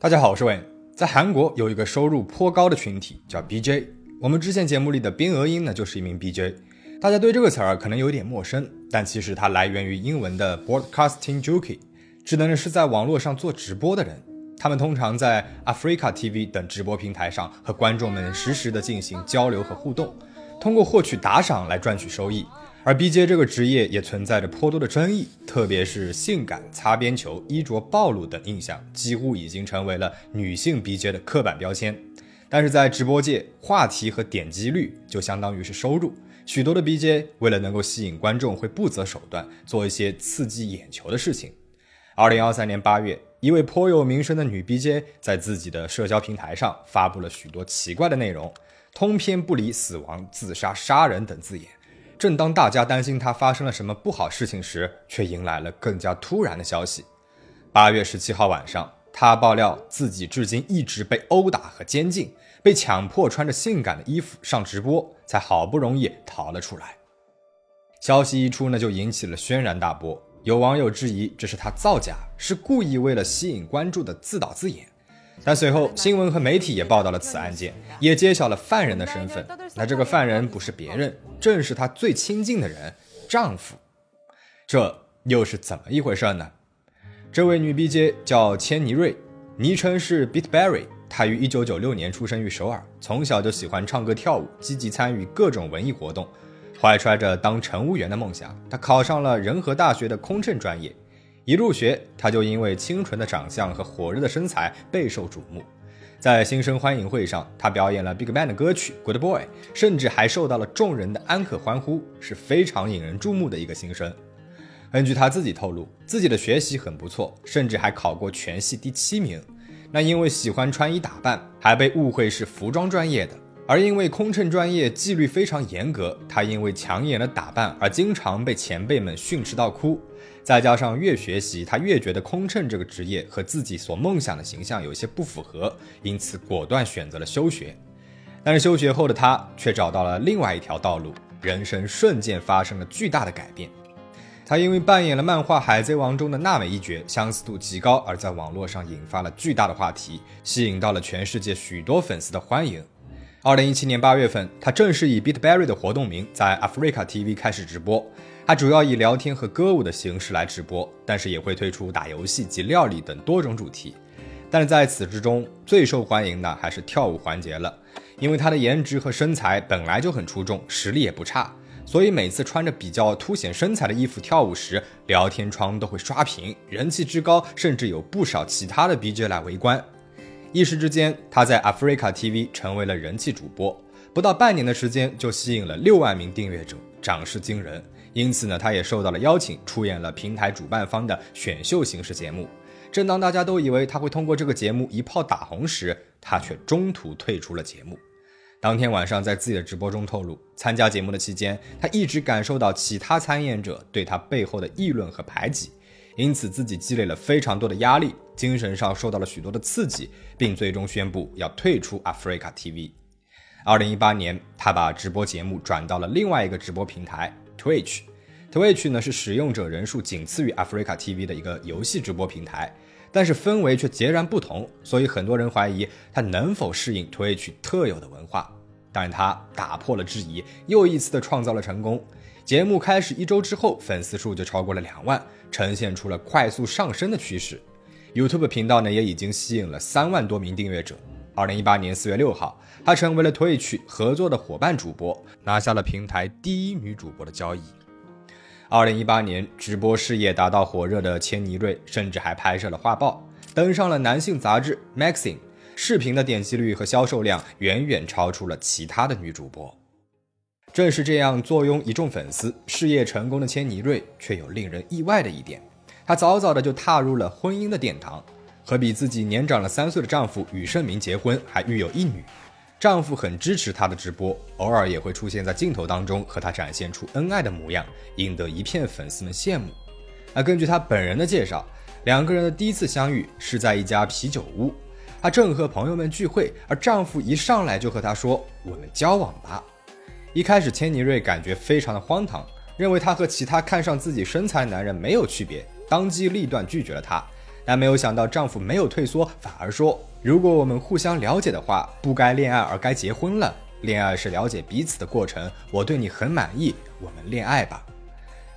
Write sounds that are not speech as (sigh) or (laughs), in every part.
大家好，我是 Wayne。在韩国有一个收入颇高的群体叫 BJ，我们之前节目里的边鹅英呢就是一名 BJ。大家对这个词儿可能有点陌生，但其实它来源于英文的 Broadcasting Jockey，指的呢是在网络上做直播的人。他们通常在 Africa TV 等直播平台上和观众们实时的进行交流和互动，通过获取打赏来赚取收益。而 BJ 这个职业也存在着颇多的争议，特别是性感、擦边球、衣着暴露等印象，几乎已经成为了女性 BJ 的刻板标签。但是在直播界，话题和点击率就相当于是收入。许多的 BJ 为了能够吸引观众，会不择手段做一些刺激眼球的事情。二零二三年八月，一位颇有名声的女 BJ 在自己的社交平台上发布了许多奇怪的内容，通篇不离死亡、自杀、杀人等字眼。正当大家担心他发生了什么不好事情时，却迎来了更加突然的消息。八月十七号晚上，他爆料自己至今一直被殴打和监禁，被强迫穿着性感的衣服上直播，才好不容易逃了出来。消息一出呢，就引起了轩然大波。有网友质疑这是他造假，是故意为了吸引关注的自导自演。但随后，新闻和媒体也报道了此案件，也揭晓了犯人的身份。那这个犯人不是别人，正是她最亲近的人——丈夫。这又是怎么一回事呢？这位女 BJ 叫千妮瑞，昵称是 Beatberry。她于1996年出生于首尔，从小就喜欢唱歌跳舞，积极参与各种文艺活动，怀揣着当乘务员的梦想。她考上了仁和大学的空乘专业。一入学，他就因为清纯的长相和火热的身材备受瞩目。在新生欢迎会上，他表演了 BigBang 的歌曲《Good Boy》，甚至还受到了众人的安可欢呼，是非常引人注目的一个新生。根据他自己透露，自己的学习很不错，甚至还考过全系第七名。那因为喜欢穿衣打扮，还被误会是服装专业的。而因为空乘专业纪律非常严格，他因为抢眼的打扮而经常被前辈们训斥到哭。再加上越学习，他越觉得空乘这个职业和自己所梦想的形象有些不符合，因此果断选择了休学。但是休学后的他却找到了另外一条道路，人生瞬间发生了巨大的改变。他因为扮演了漫画《海贼王》中的娜美一角，相似度极高，而在网络上引发了巨大的话题，吸引到了全世界许多粉丝的欢迎。二零一七年八月份，他正式以 Beatberry 的活动名在 Africa TV 开始直播。他主要以聊天和歌舞的形式来直播，但是也会推出打游戏及料理等多种主题。但是在此之中，最受欢迎的还是跳舞环节了，因为他的颜值和身材本来就很出众，实力也不差，所以每次穿着比较凸显身材的衣服跳舞时，聊天窗都会刷屏，人气之高，甚至有不少其他的 BJ 来围观。一时之间，他在 Africa TV 成为了人气主播，不到半年的时间就吸引了六万名订阅者，涨势惊人。因此呢，他也受到了邀请，出演了平台主办方的选秀形式节目。正当大家都以为他会通过这个节目一炮打红时，他却中途退出了节目。当天晚上，在自己的直播中透露，参加节目的期间，他一直感受到其他参演者对他背后的议论和排挤，因此自己积累了非常多的压力，精神上受到了许多的刺激，并最终宣布要退出 Africa TV。二零一八年，他把直播节目转到了另外一个直播平台 Twitch。Twitch 呢是使用者人数仅次于 Africa TV 的一个游戏直播平台，但是氛围却截然不同，所以很多人怀疑它能否适应 Twitch 特有的文化。但他打破了质疑，又一次的创造了成功。节目开始一周之后，粉丝数就超过了两万，呈现出了快速上升的趋势。YouTube 频道呢也已经吸引了三万多名订阅者。二零一八年四月六号，他成为了 Twitch 合作的伙伴主播，拿下了平台第一女主播的交易。二零一八年，直播事业达到火热的千妮瑞，甚至还拍摄了画报，登上了男性杂志《Maxim》，视频的点击率和销售量远远超出了其他的女主播。正是这样坐拥一众粉丝、事业成功的千妮瑞，却有令人意外的一点，她早早的就踏入了婚姻的殿堂。和比自己年长了三岁的丈夫宇胜明结婚，还育有一女。丈夫很支持她的直播，偶尔也会出现在镜头当中，和她展现出恩爱的模样，引得一片粉丝们羡慕。而根据她本人的介绍，两个人的第一次相遇是在一家啤酒屋，她正和朋友们聚会，而丈夫一上来就和她说：“我们交往吧。”一开始，千妮瑞感觉非常的荒唐，认为她和其他看上自己身材的男人没有区别，当机立断拒绝了他。但没有想到丈夫没有退缩，反而说：“如果我们互相了解的话，不该恋爱而该结婚了。恋爱是了解彼此的过程，我对你很满意，我们恋爱吧。”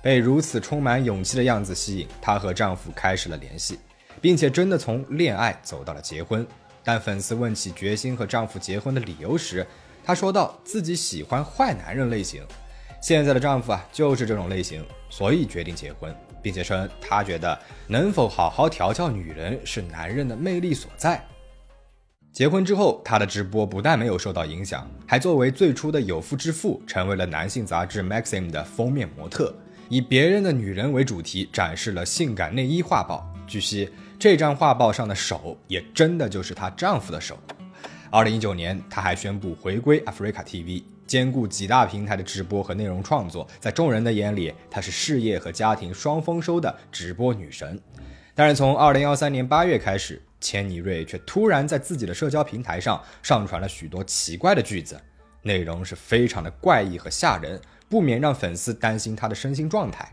被如此充满勇气的样子吸引，她和丈夫开始了联系，并且真的从恋爱走到了结婚。但粉丝问起决心和丈夫结婚的理由时，她说道自己喜欢坏男人类型，现在的丈夫啊就是这种类型，所以决定结婚，并且称她觉得能否好好调教女人是男人的魅力所在。结婚之后，她的直播不但没有受到影响，还作为最初的有妇之夫，成为了男性杂志《Maxim》的封面模特。以别人的女人为主题展示了性感内衣画报。据悉，这张画报上的手也真的就是她丈夫的手。二零一九年，她还宣布回归 Africa TV，兼顾几大平台的直播和内容创作。在众人的眼里，她是事业和家庭双丰收的直播女神。但是从二零幺三年八月开始，千妮瑞却突然在自己的社交平台上上传了许多奇怪的句子，内容是非常的怪异和吓人。不免让粉丝担心她的身心状态。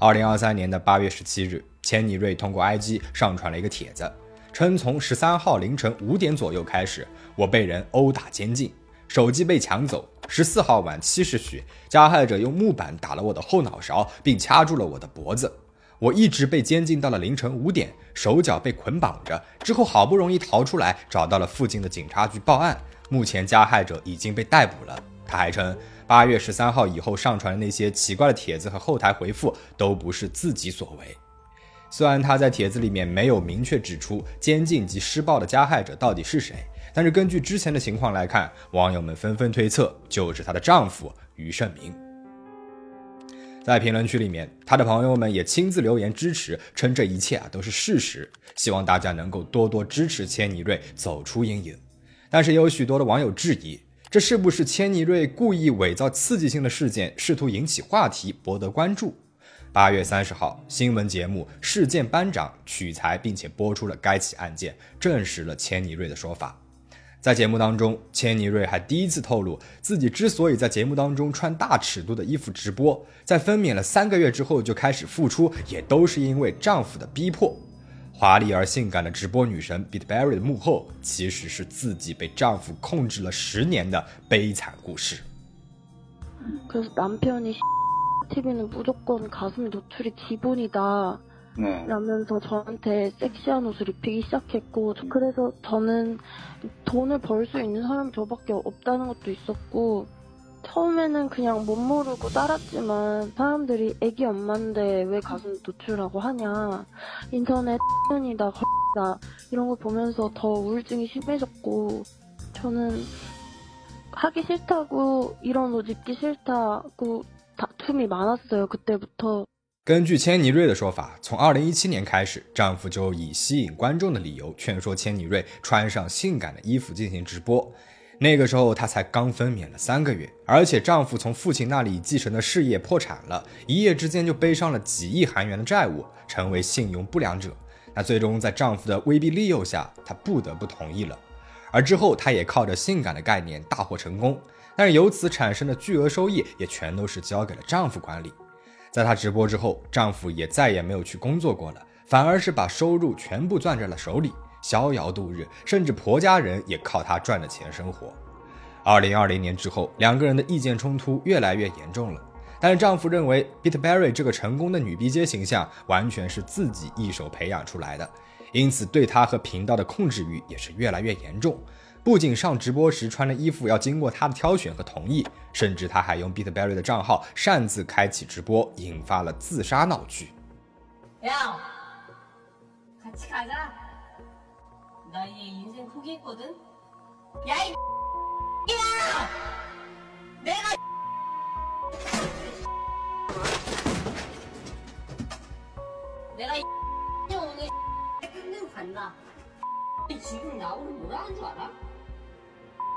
二零二三年的八月十七日，千妮瑞通过 IG 上传了一个帖子，称从十三号凌晨五点左右开始，我被人殴打监禁，手机被抢走。十四号晚七时许，加害者用木板打了我的后脑勺，并掐住了我的脖子。我一直被监禁到了凌晨五点，手脚被捆绑着。之后好不容易逃出来，找到了附近的警察局报案。目前加害者已经被逮捕了。他还称。八月十三号以后上传的那些奇怪的帖子和后台回复都不是自己所为。虽然他在帖子里面没有明确指出监禁及施暴的加害者到底是谁，但是根据之前的情况来看，网友们纷纷推测就是她的丈夫于胜明。在评论区里面，她的朋友们也亲自留言支持，称这一切啊都是事实，希望大家能够多多支持千妮瑞走出阴影。但是有许多的网友质疑。这是不是千妮瑞故意伪造刺激性的事件，试图引起话题，博得关注？八月三十号，新闻节目《事件班长》取材并且播出了该起案件，证实了千妮瑞的说法。在节目当中，千妮瑞还第一次透露，自己之所以在节目当中穿大尺度的衣服直播，在分娩了三个月之后就开始复出，也都是因为丈夫的逼迫。华丽而性感的直播女神 Bitberry 的幕后，其实是自己被丈夫控制了十年的悲惨故事。그래서남편이 (laughs) TV 는무조건가슴노출이기본이다 라면서 저한테 섹시한 옷을 입히기 시작했고그래서 저는 돈을 벌 수 있는 사람이 저밖에 없다는 것도 있었고 처음에는 그냥 못 모르고 따랐지만 사람들이 애기 엄마인데 왜 가슴 노출하고 하냐. 인터넷 X년이다 다 이런 걸 보면서 더 우울증이 심해졌고 저는 하기 싫다고 이런 옷 입기 싫다고 다툼이 많았어요 그때부터 根据千妮瑞的说法，从2017年开始，丈夫就以吸引观众的理由劝说千妮瑞穿上性感的衣服进行直播。那个时候她才刚分娩了三个月，而且丈夫从父亲那里继承的事业破产了，一夜之间就背上了几亿韩元的债务，成为信用不良者。那最终在丈夫的威逼利诱下，她不得不同意了。而之后她也靠着性感的概念大获成功，但是由此产生的巨额收益也全都是交给了丈夫管理。在她直播之后，丈夫也再也没有去工作过了，反而是把收入全部攥在了手里。逍遥度日，甚至婆家人也靠她赚的钱生活。二零二零年之后，两个人的意见冲突越来越严重了。但是丈夫认为 Bitberry 这个成功的女 B J 形象完全是自己一手培养出来的，因此对她和频道的控制欲也是越来越严重。不仅上直播时穿的衣服要经过他的挑选和同意，甚至他还用 Beat Berry 的账号擅自开启直播，引发了自杀闹剧。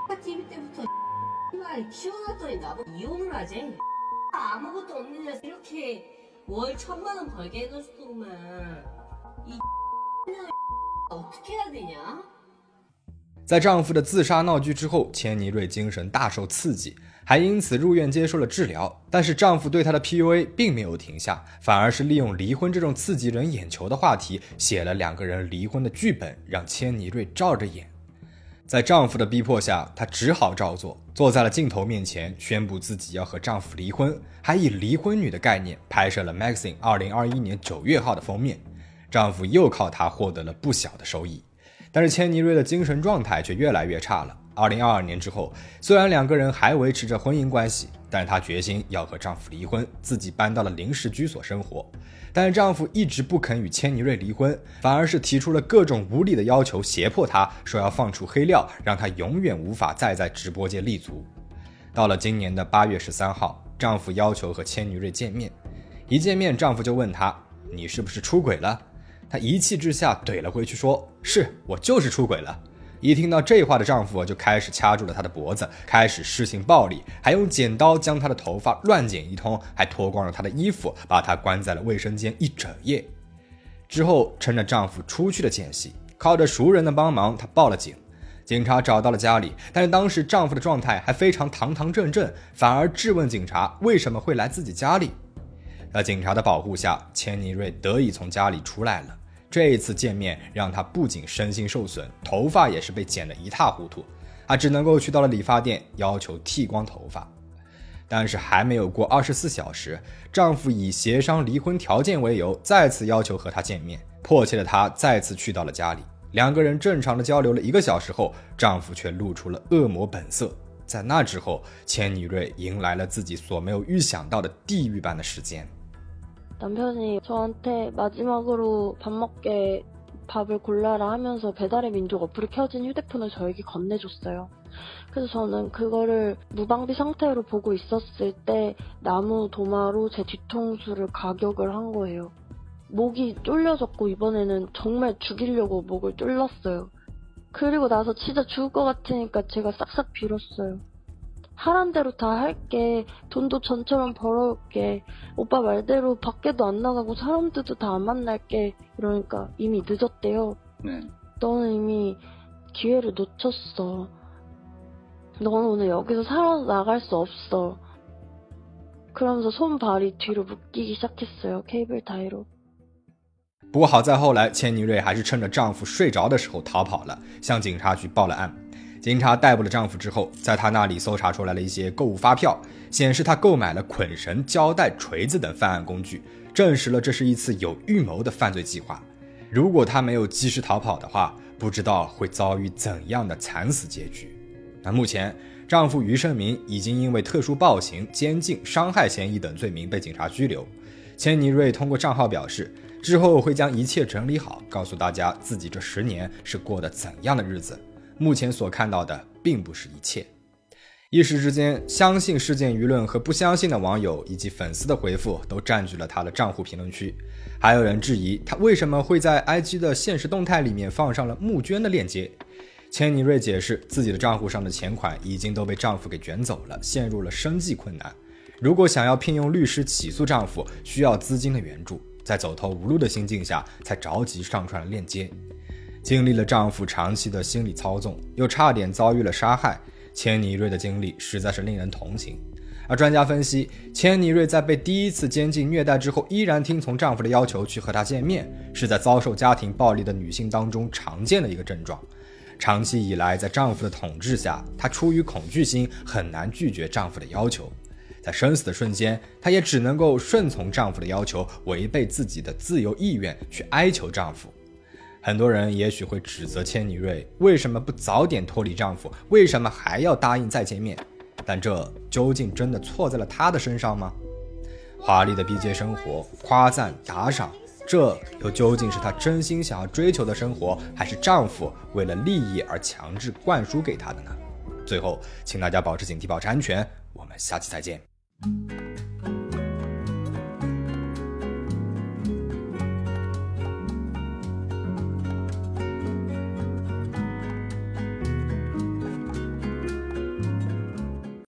나 이제 인생 포기했거든? 야, 이 야! 내가 내가 이 오늘 끝내고 간다. 지금 나보고 뭐라 하는 줄 알아? TV 때부터 말 키워놨더니 나보고 이혼을 하지. 아무것도 없는 녀석 이렇게 월 천만 원 벌게 해줬더구만. 이 在丈夫的自杀闹剧之后，千妮瑞精神大受刺激，还因此入院接受了治疗。但是丈夫对她的 PUA 并没有停下，反而是利用离婚这种刺激人眼球的话题，写了两个人离婚的剧本，让千妮瑞照着演。 在丈夫的逼迫下，她只好照做，坐在了镜头面前，宣布自己要和丈夫离婚，还以离婚女的概念拍摄了《Magazine》二零二一年九月号的封面。丈夫又靠她获得了不小的收益。但是千妮瑞的精神状态却越来越差了。二零二二年之后，虽然两个人还维持着婚姻关系，但她决心要和丈夫离婚，自己搬到了临时居所生活。但丈夫一直不肯与千妮瑞离婚，反而是提出了各种无理的要求，胁迫她说要放出黑料，让她永远无法再在直播间立足。到了今年的八月十三号，丈夫要求和千妮瑞见面，一见面，丈夫就问她：“你是不是出轨了？”她一气之下怼了回去，说是我就是出轨了。一听到这话的丈夫就开始掐住了她的脖子，开始施行暴力，还用剪刀将她的头发乱剪一通，还脱光了她的衣服，把她关在了卫生间一整夜。之后趁着丈夫出去的间隙，靠着熟人的帮忙，她报了警。警察找到了家里，但是当时丈夫的状态还非常堂堂正正，反而质问警察为什么会来自己家里。在警察的保护下，千妮瑞得以从家里出来了。这一次见面让她不仅身心受损，头发也是被剪得一塌糊涂。她只能够去到了理发店，要求剃光头发。但是还没有过二十四小时，丈夫以协商离婚条件为由，再次要求和她见面。迫切的她再次去到了家里，两个人正常的交流了一个小时后，丈夫却露出了恶魔本色。在那之后，千女瑞迎来了自己所没有预想到的地狱般的时间。 남편이 저한테 마지막으로 밥 먹게 밥을 골라라 하면서 배달의 민족 어플이 켜진 휴대폰을 저에게 건네줬어요. 그래서 저는 그거를 무방비 상태로 보고 있었을 때 나무 도마로 제 뒤통수를 가격을 한 거예요. 목이 쫄려졌고 이번에는 정말 죽이려고 목을 쫄랐어요. 그리고 나서 진짜 죽을 것 같으니까 제가 싹싹 빌었어요. 하란 대로 다 할게. 돈도 전처럼 벌어올게. 오빠 말대로 밖에도 안 나가고 사람들도 다 안 만날게. 이러니까 이미 늦었대요. 네. 너는 이미 기회를 놓쳤어. 너는 오늘 여기서 살아나갈 수 없어. 그러면서 손발이 뒤로 묶이기 시작했어요. 케이블 타이로. 不过好在后来，千妮瑞还是趁着丈夫睡着的时候逃跑了，向警察局报了案。 警察逮捕了丈夫之后，在他那里搜查出来了一些购物发票，显示他购买了捆绳、胶带、锤子等犯案工具，证实了这是一次有预谋的犯罪计划。如果他没有及时逃跑的话，不知道会遭遇怎样的惨死结局。那目前，丈夫余胜明已经因为特殊暴行、监禁、伤害嫌疑等罪名被警察拘留。千妮瑞通过账号表示，之后会将一切整理好，告诉大家自己这十年是过的怎样的日子。目前所看到的并不是一切，一时之间，相信事件舆论和不相信的网友以及粉丝的回复都占据了他的账户评论区，还有人质疑他为什么会在 IG 的现实动态里面放上了募捐的链接。千妮瑞解释，自己的账户上的钱款已经都被丈夫给卷走了，陷入了生计困难。如果想要聘用律师起诉丈夫，需要资金的援助，在走投无路的心境下，才着急上传了链接。经历了丈夫长期的心理操纵，又差点遭遇了杀害，千妮瑞的经历实在是令人同情。而专家分析，千妮瑞在被第一次监禁虐待之后，依然听从丈夫的要求去和他见面，是在遭受家庭暴力的女性当中常见的一个症状。长期以来，在丈夫的统治下，她出于恐惧心，很难拒绝丈夫的要求。在生死的瞬间，她也只能够顺从丈夫的要求，违背自己的自由意愿去哀求丈夫。很多人也许会指责千妮瑞为什么不早点脱离丈夫，为什么还要答应再见面？但这究竟真的错在了她的身上吗？华丽的 B J 生活、夸赞打赏，这又究竟是她真心想要追求的生活，还是丈夫为了利益而强制灌输给她的呢？最后，请大家保持警惕，保持安全。我们下期再见。